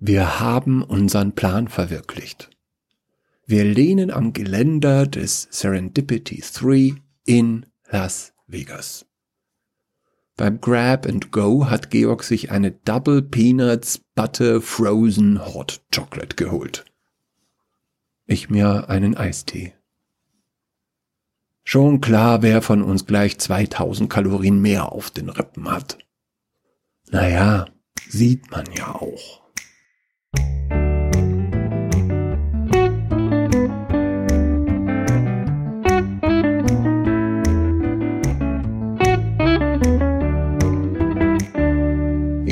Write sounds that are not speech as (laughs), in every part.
Wir haben unseren Plan verwirklicht. Wir lehnen am Geländer des Serendipity 3 in Las Vegas. Beim Grab and Go hat Georg sich eine Double Peanuts Butter Frozen Hot Chocolate geholt. Ich mir einen Eistee. Schon klar, wer von uns gleich 2000 Kalorien mehr auf den Rippen hat. Naja, sieht man ja auch.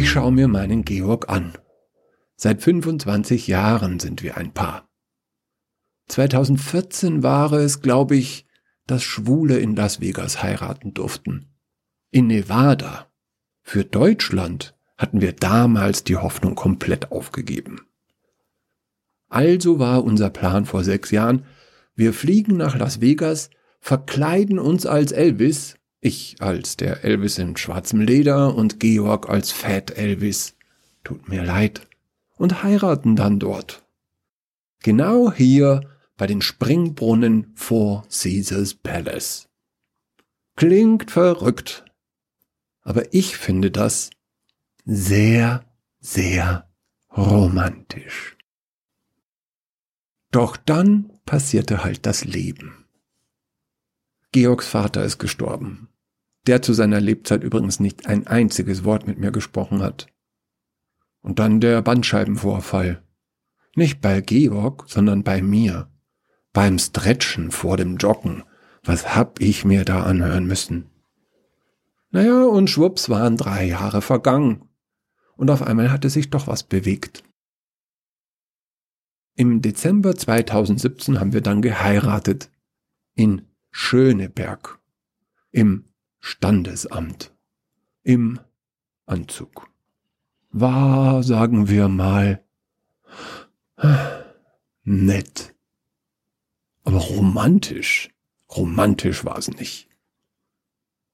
Ich schaue mir meinen Georg an. Seit 25 Jahren sind wir ein Paar. 2014 war es, glaube ich, dass Schwule in Las Vegas heiraten durften. In Nevada. Für Deutschland hatten wir damals die Hoffnung komplett aufgegeben. Also war unser Plan vor sechs Jahren, wir fliegen nach Las Vegas, verkleiden uns als Elvis, ich als der Elvis in schwarzem Leder und Georg als Fat Elvis, tut mir leid, und heiraten dann dort. Genau hier bei den Springbrunnen vor Caesars Palace. Klingt verrückt, aber ich finde das sehr, sehr romantisch. Doch dann passierte halt das Leben. Georgs Vater ist gestorben, der zu seiner Lebzeit übrigens nicht ein einziges Wort mit mir gesprochen hat. Und dann der Bandscheibenvorfall. Nicht bei Georg, sondern bei mir. Beim Stretchen vor dem Joggen. Was hab ich mir da anhören müssen? Naja, und schwupps waren drei Jahre vergangen. Und auf einmal hatte sich doch was bewegt. Im Dezember 2017 haben wir dann geheiratet. In Schöneberg. Im Standesamt. Im Anzug. War, sagen wir mal, nett. Aber romantisch, romantisch war es nicht.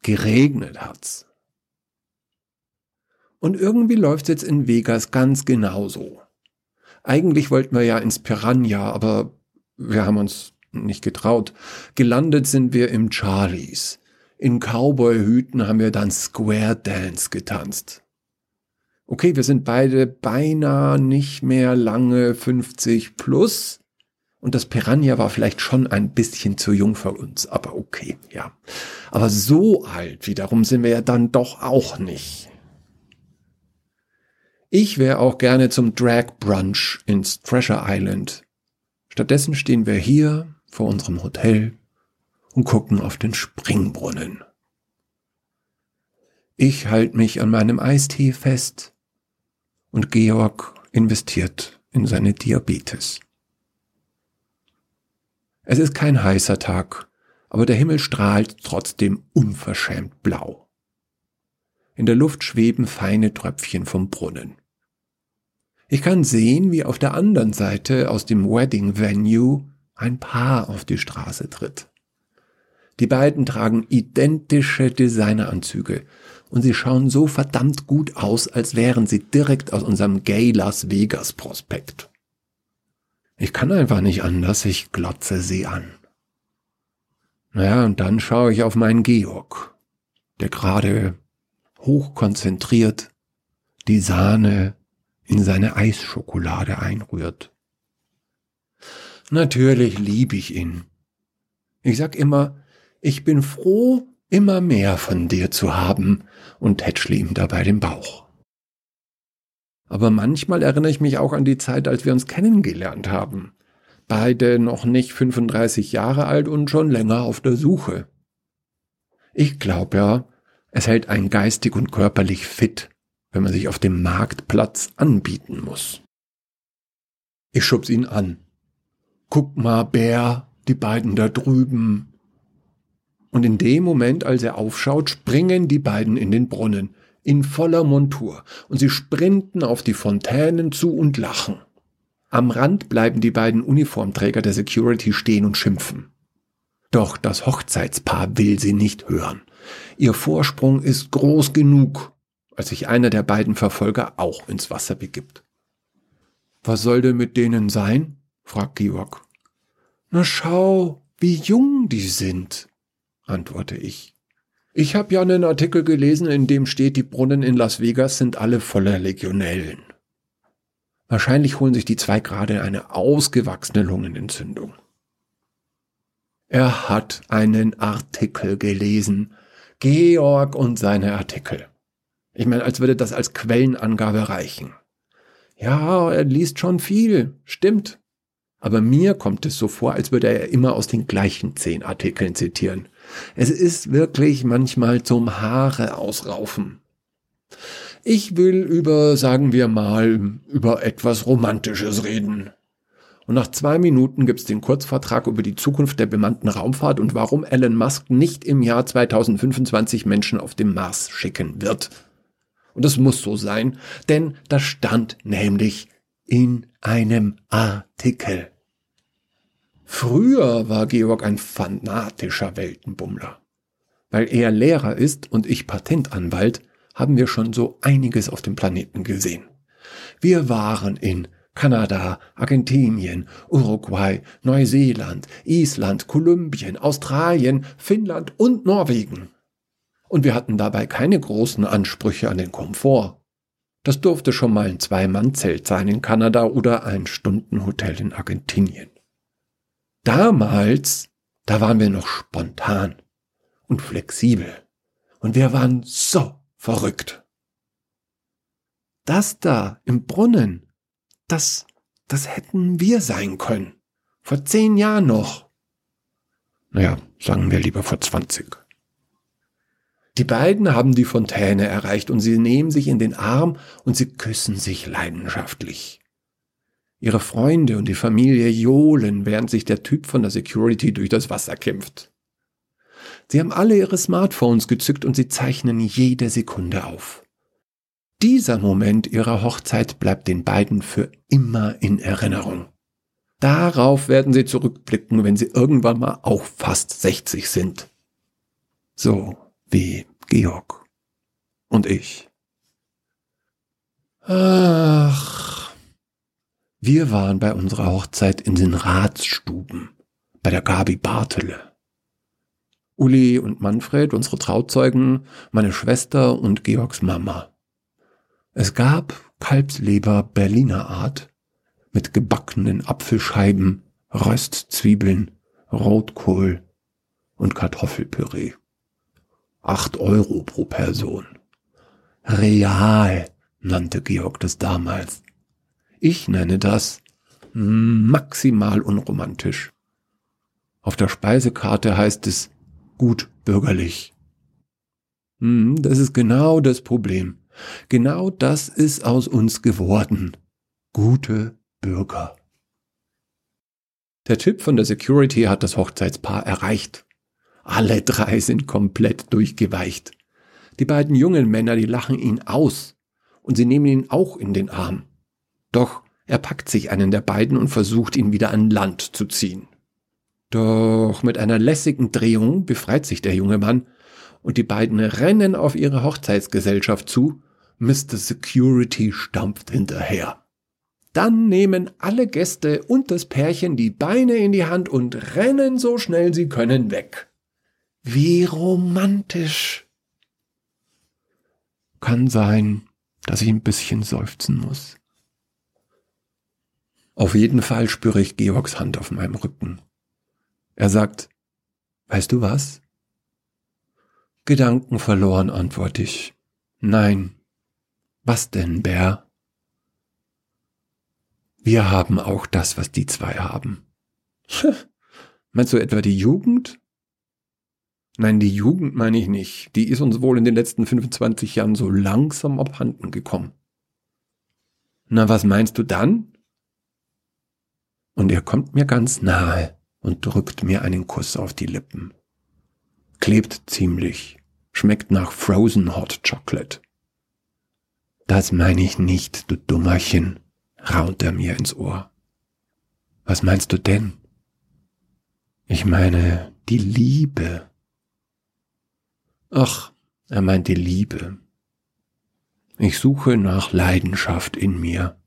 Geregnet hat's. Und irgendwie läuft's jetzt in Vegas ganz genauso. Eigentlich wollten wir ja ins Piranha, aber wir haben uns nicht getraut. Gelandet sind wir im Charlies. In Cowboy-Hüten haben wir dann Square Dance getanzt. Okay, wir sind beide beinahe nicht mehr lange 50 plus, und das Piranha war vielleicht schon ein bisschen zu jung für uns, aber okay, ja. Aber so alt wiederum sind wir ja dann doch auch nicht. Ich wäre auch gerne zum Drag Brunch ins Treasure Island. Stattdessen stehen wir hier vor unserem Hotel und gucken auf den Springbrunnen. Ich halte mich an meinem Eistee fest und Georg investiert in seine Diabetes. Es ist kein heißer Tag, aber der Himmel strahlt trotzdem unverschämt blau. In der Luft schweben feine Tröpfchen vom Brunnen. Ich kann sehen, wie auf der anderen Seite aus dem Wedding Venue ein Paar auf die Straße tritt. Die beiden tragen identische Designeranzüge und sie schauen so verdammt gut aus, als wären sie direkt aus unserem Gay Las Vegas Prospekt. Ich kann einfach nicht anders, ich glotze sie an. Naja, und dann schaue ich auf meinen Georg, der gerade hochkonzentriert die Sahne in seine Eisschokolade einrührt. Natürlich liebe ich ihn. Ich sag immer, ich bin froh, immer mehr von dir zu haben und tätschle ihm dabei den Bauch. Aber manchmal erinnere ich mich auch an die Zeit, als wir uns kennengelernt haben. Beide noch nicht 35 Jahre alt und schon länger auf der Suche. Ich glaube ja, es hält einen geistig und körperlich fit, wenn man sich auf dem Marktplatz anbieten muss. Ich schubs ihn an. Guck mal, Bär, die beiden da drüben. Und in dem Moment, als er aufschaut, springen die beiden in den Brunnen in voller Montur, und sie sprinten auf die Fontänen zu und lachen. Am Rand bleiben die beiden Uniformträger der Security stehen und schimpfen. Doch das Hochzeitspaar will sie nicht hören. Ihr Vorsprung ist groß genug, als sich einer der beiden Verfolger auch ins Wasser begibt. Was soll denn mit denen sein? fragt Georg. Na schau, wie jung die sind, antworte ich. Ich habe ja einen Artikel gelesen, in dem steht, die Brunnen in Las Vegas sind alle voller Legionellen. Wahrscheinlich holen sich die zwei gerade eine ausgewachsene Lungenentzündung. Er hat einen Artikel gelesen. Georg und seine Artikel. Ich meine, als würde das als Quellenangabe reichen. Ja, er liest schon viel, stimmt. Aber mir kommt es so vor, als würde er immer aus den gleichen zehn Artikeln zitieren. Es ist wirklich manchmal zum Haare ausraufen. Ich will über, sagen wir mal, über etwas Romantisches reden. Und nach zwei Minuten gibt's den Kurzvertrag über die Zukunft der bemannten Raumfahrt und warum Elon Musk nicht im Jahr 2025 Menschen auf dem Mars schicken wird. Und das muss so sein, denn das stand nämlich in einem Artikel. Früher war Georg ein fanatischer Weltenbummler. Weil er Lehrer ist und ich Patentanwalt, haben wir schon so einiges auf dem Planeten gesehen. Wir waren in Kanada, Argentinien, Uruguay, Neuseeland, Island, Kolumbien, Australien, Finnland und Norwegen. Und wir hatten dabei keine großen Ansprüche an den Komfort. Das durfte schon mal ein Zwei-Mann-Zelt sein in Kanada oder ein Stundenhotel in Argentinien. Damals, da waren wir noch spontan und flexibel. Und wir waren so verrückt. Das da im Brunnen, das, das hätten wir sein können. Vor zehn Jahren noch. Naja, sagen wir lieber vor zwanzig. Die beiden haben die Fontäne erreicht und sie nehmen sich in den Arm und sie küssen sich leidenschaftlich. Ihre Freunde und die Familie johlen, während sich der Typ von der Security durch das Wasser kämpft. Sie haben alle ihre Smartphones gezückt und sie zeichnen jede Sekunde auf. Dieser Moment ihrer Hochzeit bleibt den beiden für immer in Erinnerung. Darauf werden sie zurückblicken, wenn sie irgendwann mal auch fast 60 sind. So wie Georg und ich. Ach, wir waren bei unserer Hochzeit in den Ratsstuben, bei der Gabi Bartele. Uli und Manfred, unsere Trauzeugen, meine Schwester und Georgs Mama. Es gab Kalbsleber Berliner Art mit gebackenen Apfelscheiben, Röstzwiebeln, Rotkohl und Kartoffelpüree. Acht Euro pro Person. Real nannte Georg das damals. Ich nenne das maximal unromantisch. Auf der Speisekarte heißt es gut bürgerlich. Hm, das ist genau das Problem. Genau das ist aus uns geworden. Gute Bürger. Der Typ von der Security hat das Hochzeitspaar erreicht. Alle drei sind komplett durchgeweicht. Die beiden jungen Männer, die lachen ihn aus. Und sie nehmen ihn auch in den Arm. Doch er packt sich einen der beiden und versucht ihn wieder an Land zu ziehen. Doch mit einer lässigen Drehung befreit sich der junge Mann und die beiden rennen auf ihre Hochzeitsgesellschaft zu. Mr. Security stampft hinterher. Dann nehmen alle Gäste und das Pärchen die Beine in die Hand und rennen so schnell sie können weg. Wie romantisch. Kann sein, dass ich ein bisschen seufzen muss. Auf jeden Fall spüre ich Georgs Hand auf meinem Rücken. Er sagt, weißt du was? Gedanken verloren, antworte ich. Nein. Was denn, Bär? Wir haben auch das, was die zwei haben. (laughs) Meinst du etwa die Jugend? Nein, die Jugend meine ich nicht. Die ist uns wohl in den letzten 25 Jahren so langsam abhanden gekommen. Na, was meinst du dann? Und er kommt mir ganz nahe und drückt mir einen Kuss auf die Lippen klebt ziemlich, schmeckt nach Frozen Hot Chocolate. Das meine ich nicht, du Dummerchen, raunt er mir ins Ohr. Was meinst du denn? Ich meine die Liebe. Ach, er meint die Liebe. Ich suche nach Leidenschaft in mir.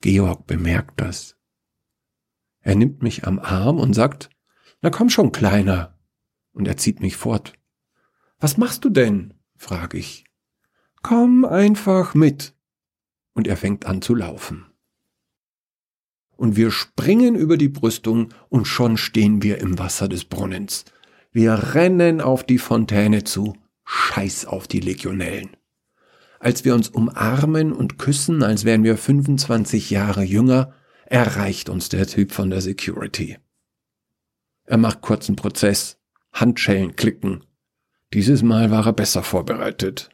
Georg bemerkt das. Er nimmt mich am Arm und sagt, na komm schon, Kleiner. Und er zieht mich fort. Was machst du denn? frage ich. Komm einfach mit. Und er fängt an zu laufen. Und wir springen über die Brüstung und schon stehen wir im Wasser des Brunnens. Wir rennen auf die Fontäne zu. Scheiß auf die Legionellen. Als wir uns umarmen und küssen, als wären wir 25 Jahre jünger, erreicht uns der Typ von der Security. Er macht kurzen Prozess, Handschellen klicken. Dieses Mal war er besser vorbereitet.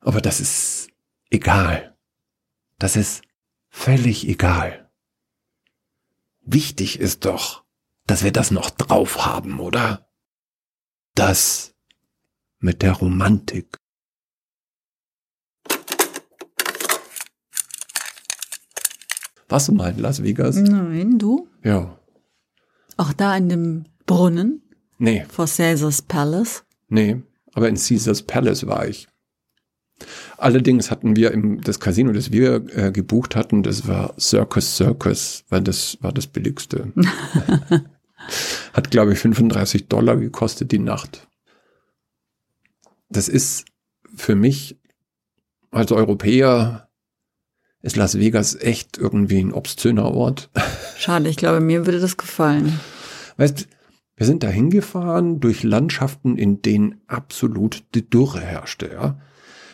Aber das ist egal. Das ist völlig egal. Wichtig ist doch, dass wir das noch drauf haben, oder? Das mit der Romantik. Warst du mal in Las Vegas? Nein, du? Ja. Auch da in dem Brunnen Nee, vor Caesars Palace. nee, aber in Caesars Palace war ich. Allerdings hatten wir im, das Casino, das wir äh, gebucht hatten, das war Circus Circus, weil das war das billigste. (laughs) Hat, glaube ich, 35 Dollar gekostet die Nacht. Das ist für mich als Europäer ist Las Vegas echt irgendwie ein obszöner Ort. Schade, ich glaube, mir würde das gefallen. Weißt, wir sind da hingefahren durch Landschaften, in denen absolut die Dürre herrschte, ja.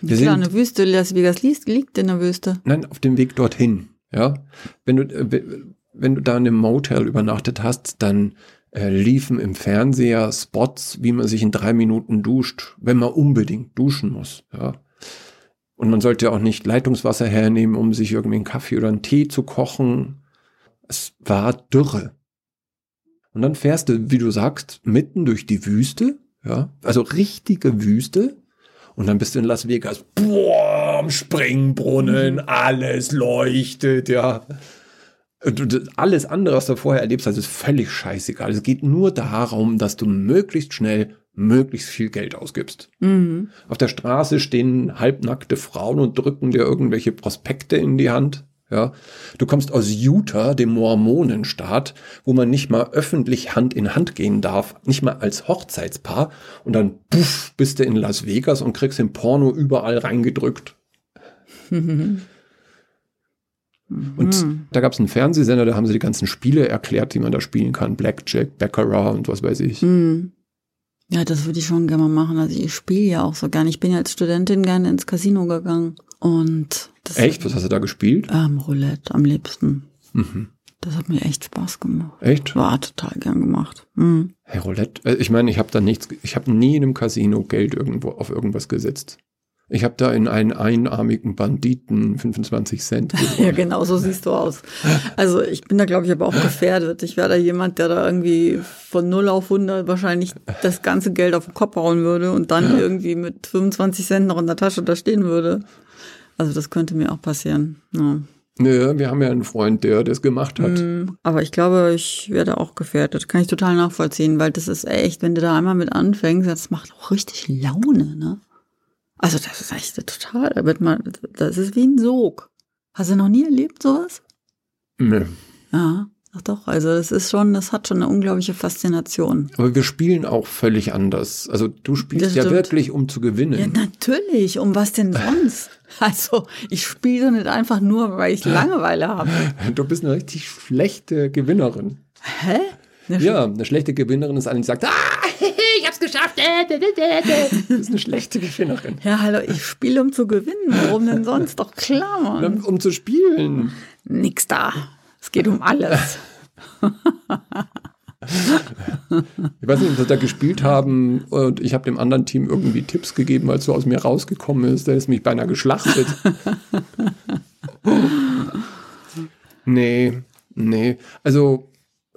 Wir Klar, sind, eine Wüste, Las Vegas liegt, liegt in der Wüste. nein, auf dem Weg dorthin, ja. Wenn du, äh, wenn du da in einem Motel übernachtet hast, dann äh, liefen im Fernseher Spots, wie man sich in drei Minuten duscht, wenn man unbedingt duschen muss, ja. Und man sollte auch nicht Leitungswasser hernehmen, um sich irgendwie einen Kaffee oder einen Tee zu kochen. Es war Dürre. Und dann fährst du, wie du sagst, mitten durch die Wüste, ja, also richtige Wüste. Und dann bist du in Las Vegas, boah, am Springbrunnen, alles leuchtet, ja. Du- Alles andere, was du vorher erlebst, hast, ist völlig scheißegal. Es geht nur darum, dass du möglichst schnell möglichst viel Geld ausgibst. Mhm. Auf der Straße stehen halbnackte Frauen und drücken dir irgendwelche Prospekte in die Hand. Ja, du kommst aus Utah, dem Mormonenstaat, wo man nicht mal öffentlich Hand in Hand gehen darf, nicht mal als Hochzeitspaar. Und dann puff, bist du in Las Vegas und kriegst im Porno überall reingedrückt. (laughs) Und da gab es einen Fernsehsender, da haben sie die ganzen Spiele erklärt, die man da spielen kann. Blackjack, Baccarat und was weiß ich. Mhm. Ja, das würde ich schon gerne mal machen. Also ich spiele ja auch so gerne. Ich bin ja als Studentin gerne ins Casino gegangen. Und das Echt? Was hast du da gespielt? Ähm, Roulette am liebsten. Mhm. Das hat mir echt Spaß gemacht. Echt? War total gern gemacht. Mhm. Hey, Roulette. äh, Ich meine, ich habe da nichts, ich habe nie in einem Casino Geld irgendwo auf irgendwas gesetzt. Ich habe da in einen einarmigen Banditen 25 Cent. (laughs) Ja, genau, so siehst du aus. Also ich bin da, glaube ich, aber auch gefährdet. Ich wäre da jemand, der da irgendwie von 0 auf 100 wahrscheinlich das ganze Geld auf den Kopf hauen würde und dann irgendwie mit 25 Cent noch in der Tasche da stehen würde. Also das könnte mir auch passieren. Ja. Nö, wir haben ja einen Freund, der das gemacht hat. Mhm. Aber ich glaube, ich werde auch gefährdet. Kann ich total nachvollziehen, weil das ist echt, wenn du da einmal mit anfängst, das macht auch richtig Laune, ne? Also das ist echt total, da wird man, das ist wie ein Sog. Hast du noch nie erlebt sowas? Nö. Ja, ach doch. Also es ist schon, das hat schon eine unglaubliche Faszination. Aber wir spielen auch völlig anders. Also du spielst Das ja wirklich, um zu gewinnen. Ja, natürlich. Um was denn sonst? (laughs) Also ich spiele nicht einfach nur, weil ich Langeweile habe. (laughs) Du bist eine richtig schlechte Gewinnerin. Hä? Eine Ja, eine schlechte Gewinnerin ist eine, die sagt, ah, geschafft. (laughs) Das ist eine schlechte Gewinnerin. Ja, hallo, ich spiele, um zu gewinnen. Warum denn sonst? Doch klar, Mann. Um zu spielen. Nix da. Es geht um alles. (laughs) Ich weiß nicht, ob wir da gespielt haben und ich habe dem anderen Team irgendwie Tipps gegeben, als so aus mir rausgekommen ist. Der ist mich beinahe geschlachtet. (laughs) nee, nee. Also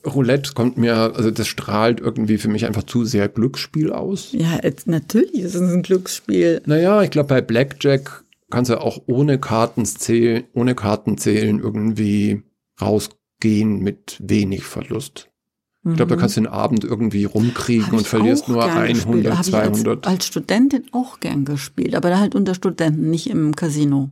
Roulette kommt mir, also das strahlt irgendwie für mich einfach zu sehr Glücksspiel aus. Ja, jetzt, natürlich ist es ein Glücksspiel. Naja, ich glaube, bei Blackjack kannst du auch ohne Karten zählen, ohne Karten zählen irgendwie rausgehen mit wenig Verlust. Ich glaube, da kannst du den Abend irgendwie rumkriegen und verlierst nur gern 100, gespielt. Hab ich als, 200. als Studentin auch gern gespielt, aber halt unter Studenten, nicht im Casino.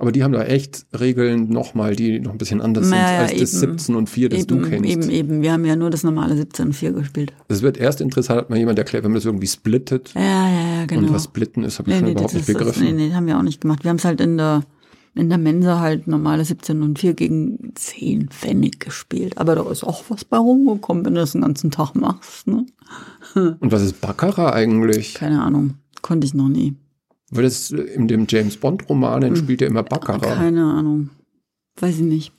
Aber die haben da echt Regeln nochmal, die noch ein bisschen anders sind Naja, als das eben. 17 und 4, das eben, du kennst. eben, eben. Wir haben ja nur das normale 17 und 4 gespielt. Es wird erst interessant, hat mal jemand erklärt, wenn man das irgendwie splittet. Ja, ja, ja, genau. Und was splitten ist, habe ich nee, schon nee, überhaupt das nicht ist, das, begriffen. nee, nee, das haben wir auch nicht gemacht. Wir haben es halt in der, in der Mensa halt normale 17 und 4 gegen 10 Pfennig gespielt. Aber da ist auch was bei rumgekommen, wenn du das den ganzen Tag machst. Ne? Und was ist Baccarat eigentlich? Keine Ahnung. Konnte ich noch nie. Weil das in dem James Bond Romanen spielt er immer Baccarat. Hm. Keine Ahnung. Weiß ich nicht.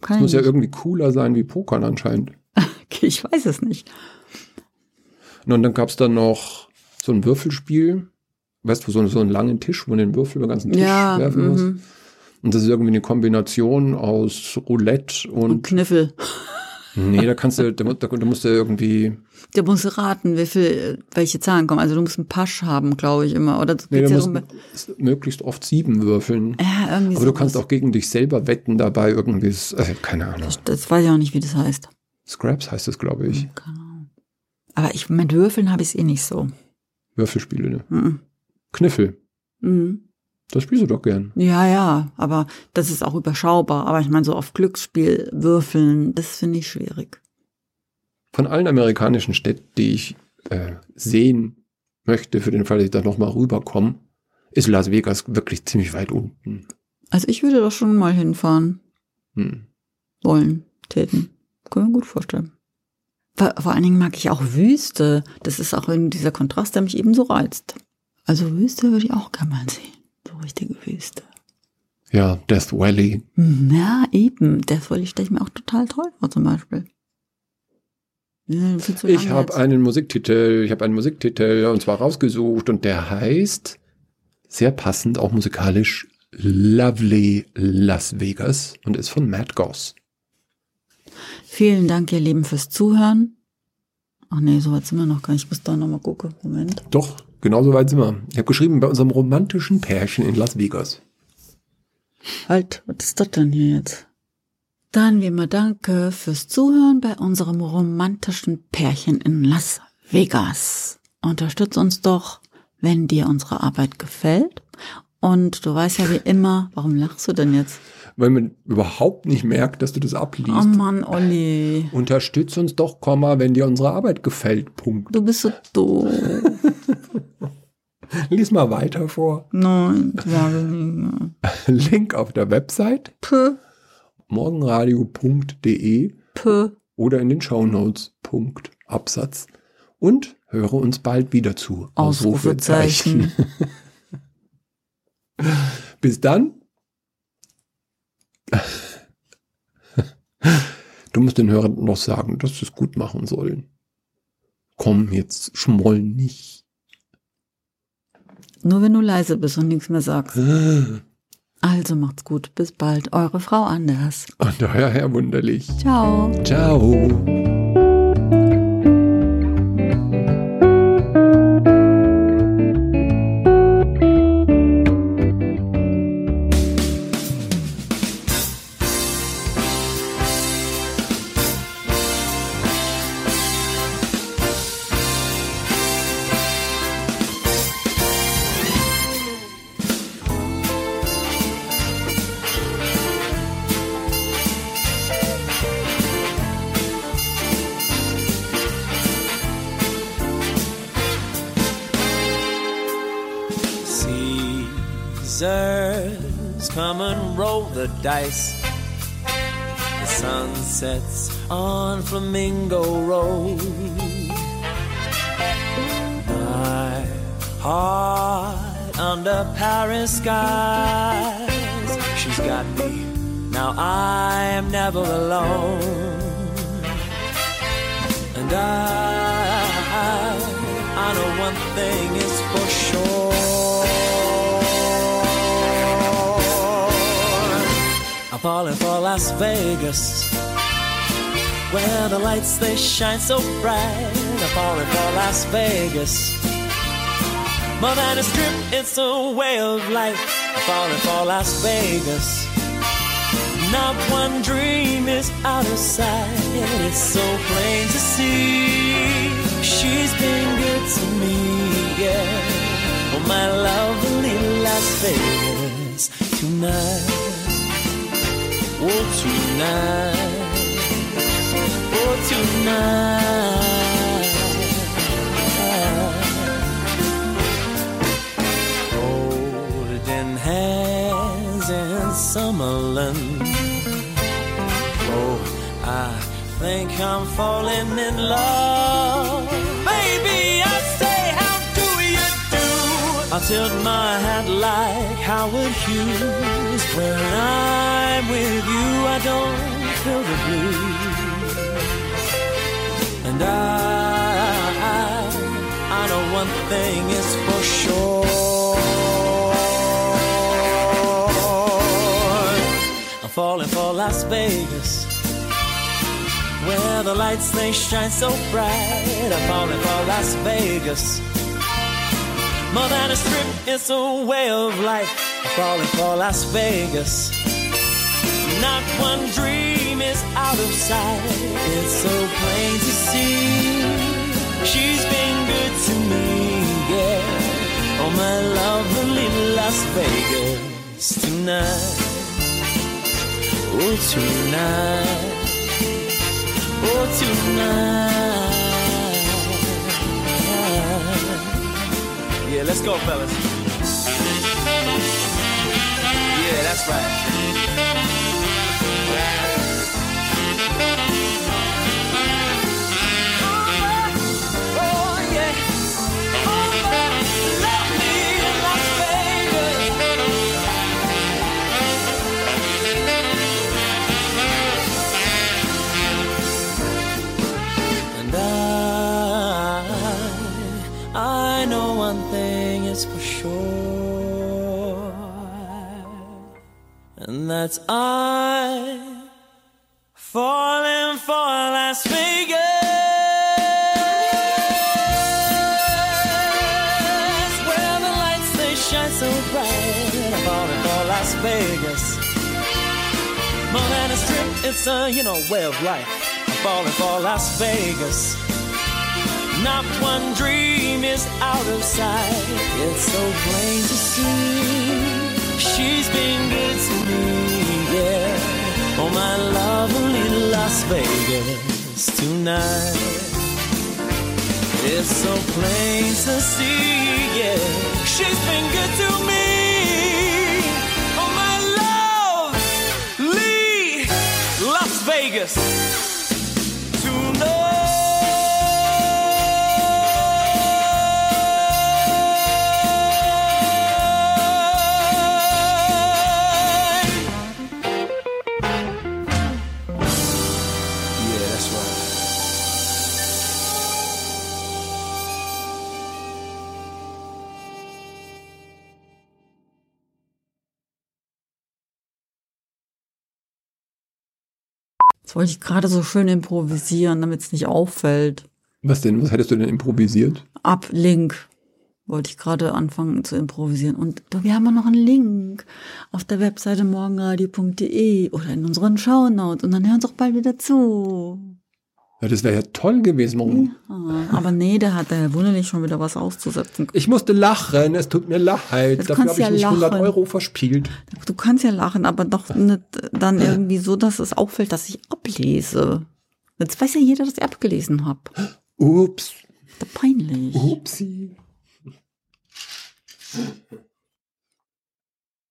Kann Das muss ich ja nicht. irgendwie cooler sein wie Pokern anscheinend. (laughs) Okay, ich weiß es nicht. Und dann gab's da noch so ein Würfelspiel. Weißt du, so, so einen langen Tisch, wo man den Würfel über den ganzen Tisch Ja, werfen muss. mhm. Und das ist irgendwie eine Kombination aus Roulette Und und, Kniffel. Nee, da kannst du, da, da, da musst du irgendwie, Der muss raten, wie viel, welche Zahlen kommen. Also du musst einen Pasch haben, glaube ich immer. Oder nee, du musst möglichst oft sieben würfeln. ja, irgendwie Aber du sowas. kannst auch gegen dich selber wetten dabei irgendwie, ist, äh, keine Ahnung. Das weiß ich auch nicht, wie das heißt. Scraps heißt es, glaube ich. Keine Ahnung. Aber ich, mit Würfeln habe ich es eh nicht so. Würfelspiele, ne? Mhm. Kniffel. Mhm. Das spielst du doch gern. Ja, ja, aber das ist auch überschaubar. Aber ich meine, so auf Glücksspiel würfeln, das finde ich schwierig. Von allen amerikanischen Städten, die ich äh, sehen möchte, für den Fall, dass ich da nochmal rüberkomme, ist Las Vegas wirklich ziemlich weit unten. Also ich würde doch schon mal hinfahren Hm. wollen, täten. Kann mir gut vorstellen. Vor, vor allen Dingen mag ich auch Wüste. Das ist auch eben dieser Kontrast, der mich eben so reizt. Also Wüste würde ich auch gerne mal sehen. So richtige Wüste. Ja, Death Valley. Hm, Ja, eben. Wollte ich stelle ich mir auch total toll vor, zum Beispiel. Ja, Ich habe einen Musiktitel, ich habe einen Musiktitel und zwar rausgesucht und der heißt, sehr passend, auch musikalisch, Lovely Las Vegas und ist von Matt Goss. Vielen Dank, ihr Lieben, fürs Zuhören. Ach nee, so weit sind wir noch gar nicht. Ich muss da nochmal gucken. Moment. Doch, genauso weit sind wir. Ich habe geschrieben, bei unserem romantischen Pärchen in Las Vegas. Halt, was ist das denn hier jetzt? Dann wie immer danke fürs Zuhören bei unserem romantischen Pärchen in Las Vegas. Unterstütz uns doch, wenn dir unsere Arbeit gefällt. Und du weißt ja wie immer, warum lachst du denn jetzt? Weil man überhaupt nicht merkt, dass du das abliest. Oh Mann, Olli. Unterstütz uns doch, Komma, wenn dir unsere Arbeit gefällt. Punkt. Du bist so doof. (laughs) Lies mal weiter vor. Nein, sage nicht. (laughs) Link auf der Website Puh, morgenradio.de puh. oder in den Shownotes. Punkt. Absatz. Und höre uns bald wieder zu. Ausrufezeichen. (laughs) Bis dann. Du musst den Hörern noch sagen, dass sie es gut machen sollen. Komm, jetzt schmoll nicht. Nur wenn du leise bist und nichts mehr sagst. (gasps) Also macht's gut. Bis bald. Eure Frau Anders. Und euer Herr wunderlich. Ciao. Ciao. Come and roll the dice. The sun sets on Flamingo Road. My heart under Paris skies. She's got me. Now I am never alone. And I, I know one thing falling for Las Vegas, where the lights they shine so bright. I'm falling for Las Vegas. More than a strip, it's a way of life. I'm falling for Las Vegas. Not one dream is out of sight. It's so plain to see. She's been good to me, yeah. Oh, my lovely Las Vegas. Tonight. Oh, tonight. Oh, tonight. Holding hands in Summerland. Oh, I think I'm falling in love. Baby, I say, how do you do? I tilt my hat like Howard Hughes. When I'm with you, I don't feel the blues. And I, I know one thing is for sure. I'm falling for Las Vegas where the lights they shine so bright. I'm falling for Las Vegas. More than a strip, it's a way of life. Falling for Las Vegas. Not one dream is out of sight. It's so plain to see. She's been good to me, yeah. Oh, my lovely Las Vegas tonight. Oh, tonight. Oh, tonight. Yeah, let's go, fellas. Yeah, that's right. That's I falling for Las Vegas, where the lights they shine so bright. I'm falling for Las Vegas. More than a strip, it's a, you know, way of life. I'm falling for Las Vegas. Not one dream is out of sight. It's so plain to see. She's been good Vegas tonight. It's so plain to see, yeah. She's been good to me. Oh, my love, Lee, Las Vegas Das wollte ich gerade so schön improvisieren, damit es nicht auffällt. Was denn? Was hättest du denn improvisiert? Ablink wollte ich gerade anfangen zu improvisieren. Und wir haben auch noch einen Link auf der Webseite morgenradio.de oder in unseren Shownotes. Und dann hören Sie auch bald wieder zu. Ja, das wäre ja toll gewesen. Warum? Aber nee, da hat der Wunderlich schon wieder was auszusetzen. Ich musste lachen, es tut mir leid. Du Dafür kannst habe ich ja nicht 100 lachen. Euro verspielt. Du kannst ja lachen, aber doch nicht dann irgendwie so, dass es auffällt, dass ich ablese. Jetzt weiß ja jeder, dass ich abgelesen habe. Ups, Peinlich. upsi.